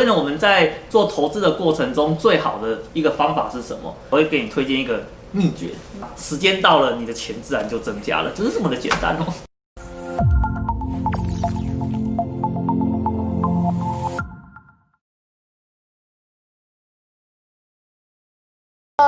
所以呢，我们在做投资的过程中，最好的一个方法是什么？我会给你推荐一个秘诀，时间到了，你的钱自然就增加了，就是这么的简单哦。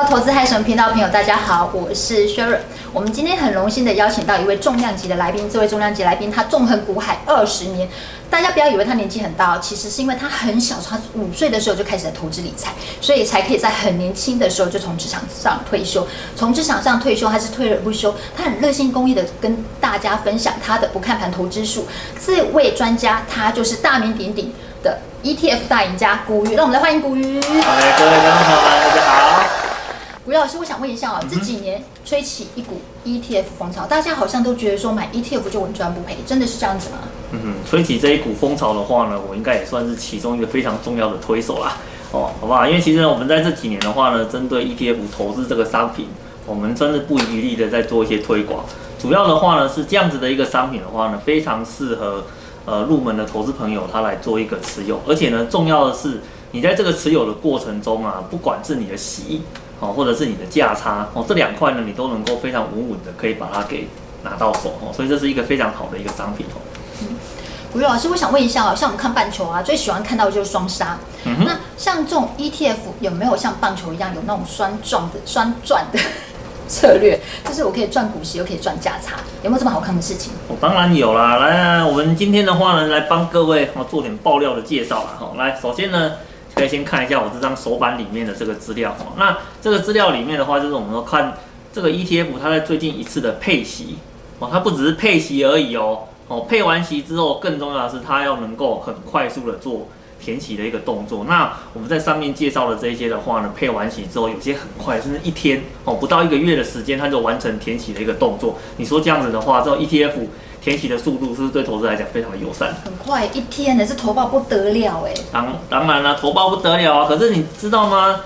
投资嗨什么频道朋友，大家好，我是 Sharon。我们今天很荣幸的邀请到一位重量级的来宾，这位重量级来宾他纵横股海二十年，大家不要以为他年纪很大，其实是因为他很小，他五岁的时候就开始在投资理财，所以才可以在很年轻的时候就从职场上退休。从职场上退休，他是退而不休，他很热心公益的跟大家分享他的不看盘投资术。这位专家，他就是大名鼎鼎的 ETF 大赢家古鱼。让我们来欢迎古鱼。好嘞，各位观众好。古老师，我想问一下啊，这几年吹起一股 ETF 风潮，大家好像都觉得说买 ETF 就稳赚不赔，真的是这样子吗？嗯哼，吹起这一股风潮的话呢，我应该也算是其中一个非常重要的推手啦。哦，好不好？因为其实呢，我们在这几年的话呢，针对 ETF 投资这个商品，我们真的不遗余力的在做一些推广。主要的话呢，是这样子的一个商品的话呢，非常适合呃入门的投资朋友他来做一个持有，而且呢，重要的是你在这个持有的过程中啊，不管是你的息。哦，或者是你的价差哦，这两块呢，你都能够非常稳稳的可以把它给拿到手哦，所以这是一个非常好的一个商品哦。嗯，古月老师，我想问一下哦，像我们看棒球啊，最喜欢看到的就是双杀。嗯哼。那像这种 ETF 有没有像棒球一样有那种双赚的双赚的 策略？就是我可以赚股息又可以赚价差，有没有这么好看的事情？哦，当然有啦。来，我们今天的话呢，来帮各位哦做点爆料的介绍啦。哈，来，首先呢。可以先看一下我这张手板里面的这个资料哦。那这个资料里面的话，就是我们说看这个 ETF 它在最近一次的配息哦，它不只是配息而已哦。哦，配完息之后，更重要的是它要能够很快速的做填息的一个动作。那我们在上面介绍的这一些的话呢，配完息之后，有些很快，甚至一天哦，不到一个月的时间，它就完成填息的一个动作。你说这样子的话，这种 ETF 填息的速度是不是对投资来讲非常的友善？很快，一天呢是投报不得了哎。当当然了，投报不得了啊。可是你知道吗？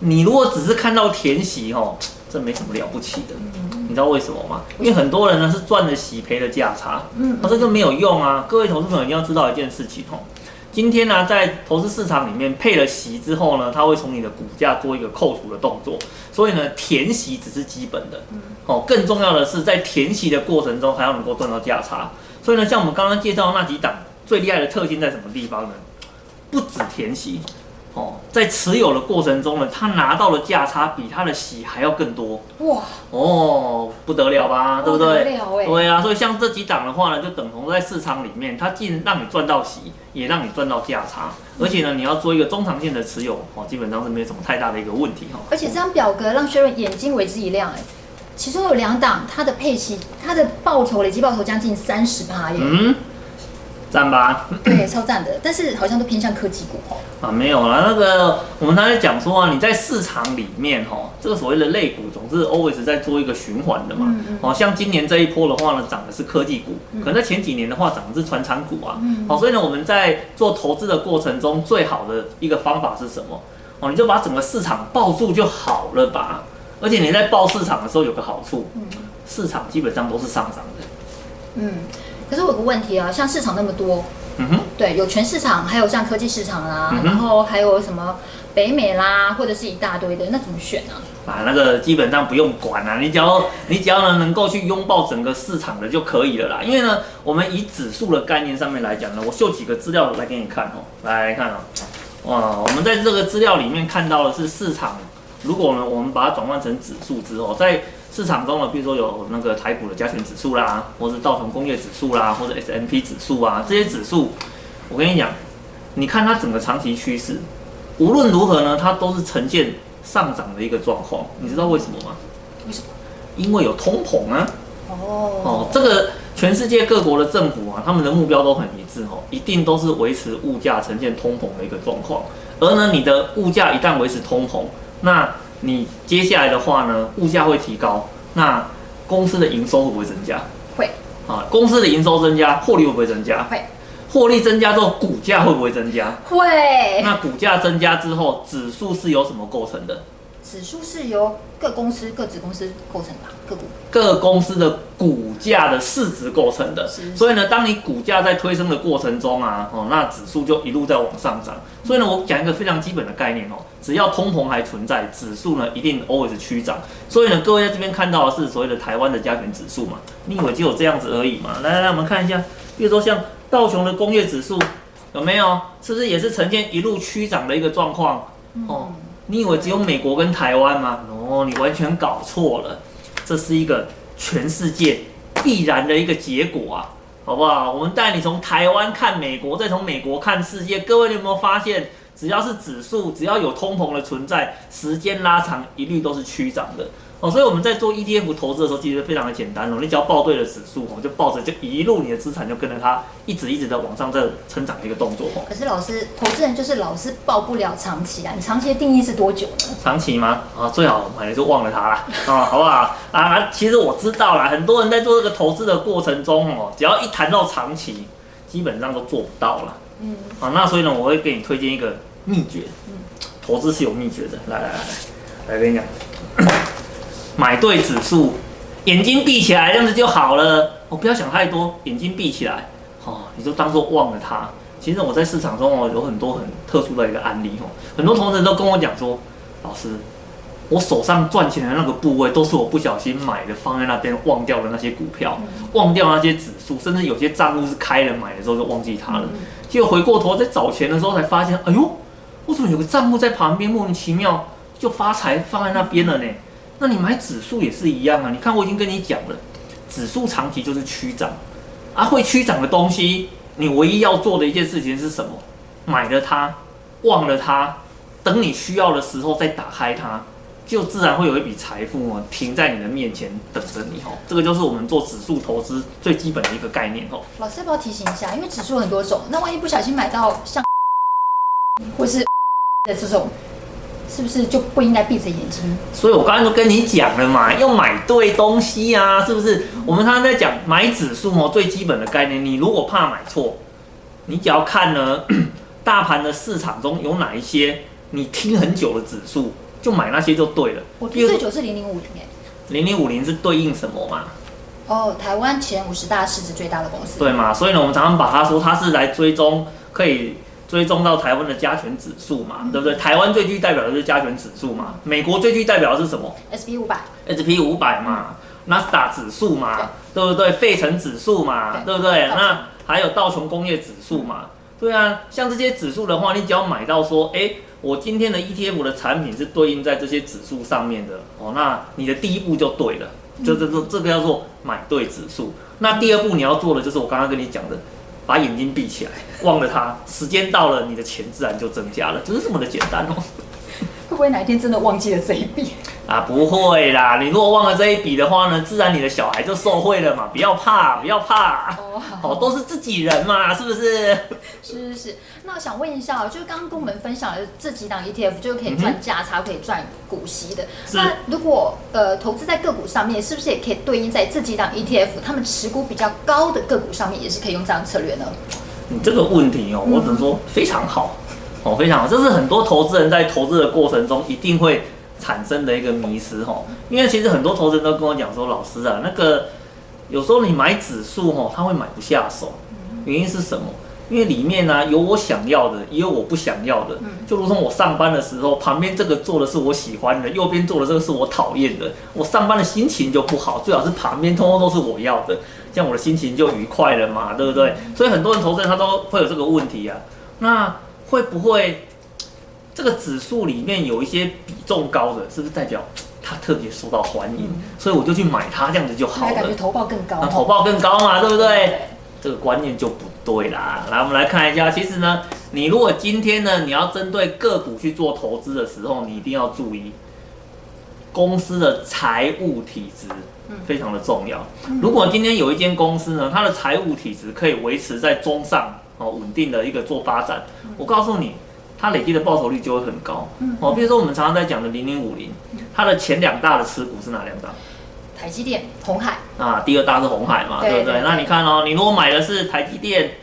你如果只是看到填息哦，这没什么了不起的。嗯、你知道为什么吗？因为很多人呢是赚了息赔的价差，嗯，那这就没有用啊。各位投资朋友一定要知道一件事情哦。今天呢，在投资市场里面配了息之后呢，它会从你的股价做一个扣除的动作，所以呢，填息只是基本的，哦，更重要的是在填息的过程中还要能够赚到价差。所以呢，像我们刚刚介绍的那几档最厉害的特性在什么地方呢？不止填息。哦，在持有的过程中呢，他拿到的价差比他的喜还要更多哇！哦，不得了吧，对不对？对啊，所以像这几档的话呢，就等同在市场里面，它既让你赚到喜，也让你赚到价差，而且呢，你要做一个中长线的持有，哦，基本上是没有什么太大的一个问题哈。而且这张表格让薛润眼睛为之一亮哎，其中有两档，它的配息，它的报酬累计报酬将近三十趴耶。嗯。赞吧，对，超赞的，但是好像都偏向科技股哦。啊，没有啦，那个我们刚才讲说啊，你在市场里面哈，这个所谓的类股总是 always 在做一个循环的嘛。嗯嗯。哦，像今年这一波的话呢，涨的是科技股，可能在前几年的话涨的是传产股啊。嗯。好，所以呢，我们在做投资的过程中，最好的一个方法是什么？哦，你就把整个市场抱住就好了吧。而且你在抱市场的时候有个好处，市场基本上都是上涨的。嗯。可是我有个问题啊，像市场那么多，嗯哼，对，有全市场，还有像科技市场啦，嗯、然后还有什么北美啦，或者是一大堆的，那怎么选呢？啊，那个基本上不用管啊，你只要你只要呢能够去拥抱整个市场的就可以了啦。因为呢，我们以指数的概念上面来讲呢，我秀几个资料来给你看哦，来看哦，哇，我们在这个资料里面看到的是市场，如果呢我们把它转换成指数之后，在市场中呢，比如说有那个台股的加权指数啦，或是道琼工业指数啦，或者 S M P 指数啊，这些指数，我跟你讲，你看它整个长期趋势，无论如何呢，它都是呈现上涨的一个状况。你知道为什么吗？为什么？因为有通膨啊。哦。哦，这个全世界各国的政府啊，他们的目标都很一致哦，一定都是维持物价呈现通膨的一个状况。而呢，你的物价一旦维持通膨，那你接下来的话呢，物价会提高，那公司的营收会不会增加？会。啊，公司的营收增加，获利会不会增加？会。获利增加之后，股价会不会增加？会。那股价增加之后，指数是由什么构成的？指数是由各公司、各子公司构成的吧？个股各公司的股价的市值构成的。所以呢，当你股价在推升的过程中啊，哦，那指数就一路在往上涨。所以呢，我讲一个非常基本的概念哦，只要通膨还存在，指数呢一定 always 趋涨。所以呢，各位在这边看到的是所谓的台湾的加权指数嘛？你以为只有这样子而已嘛？来来来，我们看一下，比如说像道琼的工业指数，有没有？是不是也是呈现一路趋涨的一个状况？哦。你以为只有美国跟台湾吗？哦，你完全搞错了，这是一个全世界必然的一个结果啊，好不好？我们带你从台湾看美国，再从美国看世界。各位，你有没有发现，只要是指数，只要有通膨的存在，时间拉长，一律都是趋涨的。哦，所以我们在做 ETF 投资的时候，其实非常的简单哦。你只要报对了指数哦，就抱着就一路你的资产就跟着它一直一直的往上在成长的一个动作哦。可是老师，投资人就是老是报不了长期啊。你长期的定义是多久呢？长期吗？啊，最好买了就忘了它啦。啊，好不好？啊，其实我知道啦，很多人在做这个投资的过程中哦，只要一谈到长期，基本上都做不到了。嗯。啊，那所以呢，我会给你推荐一个秘诀。嗯。投资是有秘诀的。来来来来，来跟你讲。买对指数，眼睛闭起来，这样子就好了。哦，不要想太多，眼睛闭起来，哦，你就当做忘了它。其实我在市场中哦，有很多很特殊的一个案例哦，很多同仁都跟我讲说，老师，我手上赚钱的那个部位都是我不小心买的，放在那边忘掉的那些股票，忘掉那些指数，甚至有些账户是开了买的时候就忘记它了。就回过头在找钱的时候才发现，哎呦，为什么有个账户在旁边莫名其妙就发财放在那边了呢？那你买指数也是一样啊！你看我已经跟你讲了，指数长期就是趋涨，啊，会趋涨的东西，你唯一要做的一件事情是什么？买了它，忘了它，等你需要的时候再打开它，就自然会有一笔财富哦停在你的面前等着你哦。这个就是我们做指数投资最基本的一个概念哦。老师要不要提醒一下？因为指数很多种，那万一不小心买到像 或是 的这种。是不是就不应该闭着眼睛？所以我刚才都跟你讲了嘛，要买对东西啊，是不是？我们常常在讲买指数哦，最基本的概念，你如果怕买错，你只要看呢，大盘的市场中有哪一些你听很久的指数，就买那些就对了。我听最久是零零五零哎。零零五零是对应什么嘛？哦，台湾前五十大市值最大的公司。对嘛？所以呢，我们常常把它说它是来追踪可以。追踪到台湾的加权指数嘛，对不对？台湾最具代表的是加权指数嘛。美国最具代表的是什么？SP 五百。SP 五百嘛，纳斯达指数嘛，对不对？费城指数嘛，对不对？那还有道琼工业指数嘛，对啊。像这些指数的话，你只要买到说，哎，我今天的 ETF 的产品是对应在这些指数上面的哦，那你的第一步就对了，这这这这个叫做买对指数。那第二步你要做的就是我刚刚跟你讲的。把眼睛闭起来，忘了它。时间到了，你的钱自然就增加了，就是这么的简单哦。会不会哪一天真的忘记了这一笔？啊，不会啦！你如果忘了这一笔的话呢，自然你的小孩就受贿了嘛。不要怕，不要怕。哦，哦，都是自己人嘛，是不是？是是是。那我想问一下，就是刚刚跟我们分享的这几档 ETF，就可以赚价差，可以赚股息的。那如果呃投资在个股上面，是不是也可以对应在这几档 ETF，他们持股比较高的个股上面，也是可以用这样策略呢？你这个问题哦，我只能说非常好。哦，非常好，这是很多投资人在投资的过程中一定会产生的一个迷失哦。因为其实很多投资人都跟我讲说，老师啊，那个有时候你买指数哦，他会买不下手，原因是什么？因为里面呢、啊、有我想要的，也有我不想要的。就如同我上班的时候，旁边这个做的是我喜欢的，右边做的这个是我讨厌的，我上班的心情就不好。最好是旁边通通都是我要的，这样我的心情就愉快了嘛，对不对？所以很多人投资人他都会有这个问题啊。那会不会这个指数里面有一些比重高的，是不是代表它特别受到欢迎？嗯、所以我就去买它，这样子就好了。感觉投报更高，那投报更高嘛，对不对？这个观念就不对啦。来，我们来看一下，其实呢，你如果今天呢，你要针对个股去做投资的时候，你一定要注意公司的财务体质，非常的重要。如果今天有一间公司呢，它的财务体质可以维持在中上。哦，稳定的一个做发展，我告诉你，它累积的报酬率就会很高。哦，比如说我们常常在讲的零零五零，它的前两大的持股是哪两大？台积电、红海。啊，第二大是红海嘛，对不对？那你看哦，你如果买的是台积电，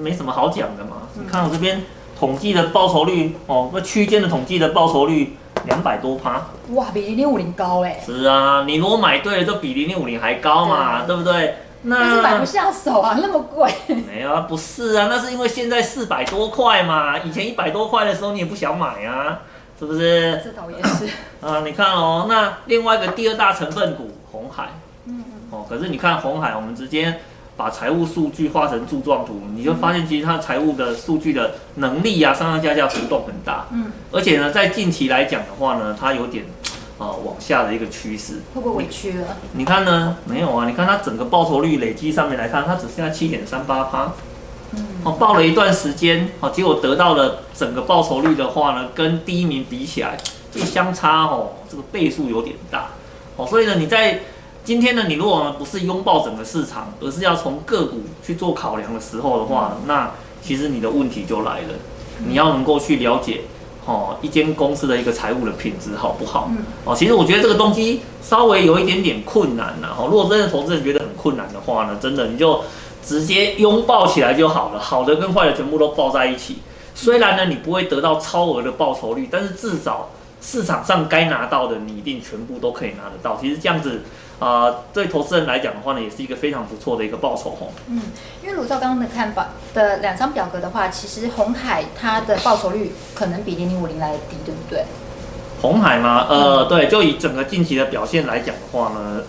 没什么好讲的嘛。你看我这边统计的报酬率，哦，那区间的统计的报酬率两百多趴。哇，比零零五零高哎。是啊，你如果买对了，就比零零五零还高嘛，对，对不对？那是买不下手啊，那么贵。没有啊，不是啊，那是因为现在四百多块嘛，以前一百多块的时候你也不想买啊，是不是？这倒也是。啊，你看哦，那另外一个第二大成分股红海，嗯嗯，哦，可是你看红海，我们直接把财务数据画成柱状图，你就发现其实它财务的数据的能力啊，上上下下浮动很大，嗯，而且呢，在近期来讲的话呢，它有点。啊，往下的一个趋势，会不会委屈了？你看呢？没有啊，你看它整个报酬率累积上面来看，它只剩下七点三八趴。嗯，哦，报了一段时间，哦，结果得到了整个报酬率的话呢，跟第一名比起来，这个相差哦，这个倍数有点大。哦，所以呢，你在今天呢，你如果呢不是拥抱整个市场，而是要从个股去做考量的时候的话，那其实你的问题就来了，你要能够去了解。哦，一间公司的一个财务的品质好不好？嗯，哦，其实我觉得这个东西稍微有一点点困难呐。哦，如果真的投资人觉得很困难的话呢，真的你就直接拥抱起来就好了，好的跟坏的全部都抱在一起。虽然呢，你不会得到超额的报酬率，但是至少市场上该拿到的，你一定全部都可以拿得到。其实这样子。啊、呃，对投资人来讲的话呢，也是一个非常不错的一个报酬哦。嗯，因为卢照刚刚的看法的两张表格的话，其实红海它的报酬率可能比零零五零来的低，对不对？红海吗？呃，对，就以整个近期的表现来讲的话呢，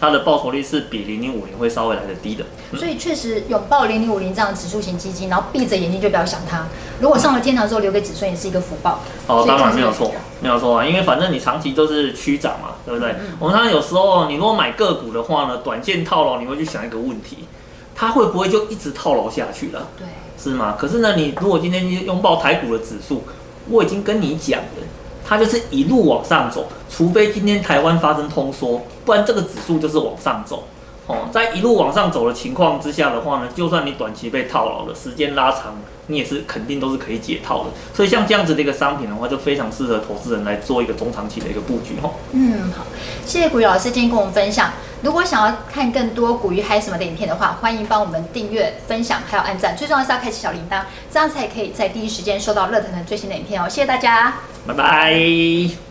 它的报酬率是比零零五零会稍微来的低的。嗯、所以确实有抱零零五零这样的指数型基金，然后闭着眼睛就不要想它。如果上了天堂之后留给子孙也是一个福报。哦，当然没有错，没有错啊，因为反正你长期都是区涨嘛，对不对？嗯、我们常常有时候你如果买个股的话呢，短线套牢，你会去想一个问题，它会不会就一直套牢下去了？对，是吗？可是呢，你如果今天拥抱台股的指数，我已经跟你讲了。它就是一路往上走，除非今天台湾发生通缩，不然这个指数就是往上走。哦，在一路往上走的情况之下的话呢，就算你短期被套牢了，时间拉长，你也是肯定都是可以解套的。所以像这样子的一个商品的话，就非常适合投资人来做一个中长期的一个布局。哈，嗯，好，谢谢股鱼老师今天跟我们分享。如果想要看更多股鱼嗨什么的影片的话，欢迎帮我们订阅、分享还有按赞，最重要是要开启小铃铛，这样才可以在第一时间收到乐腾腾最新的影片哦。谢谢大家。Bye bye.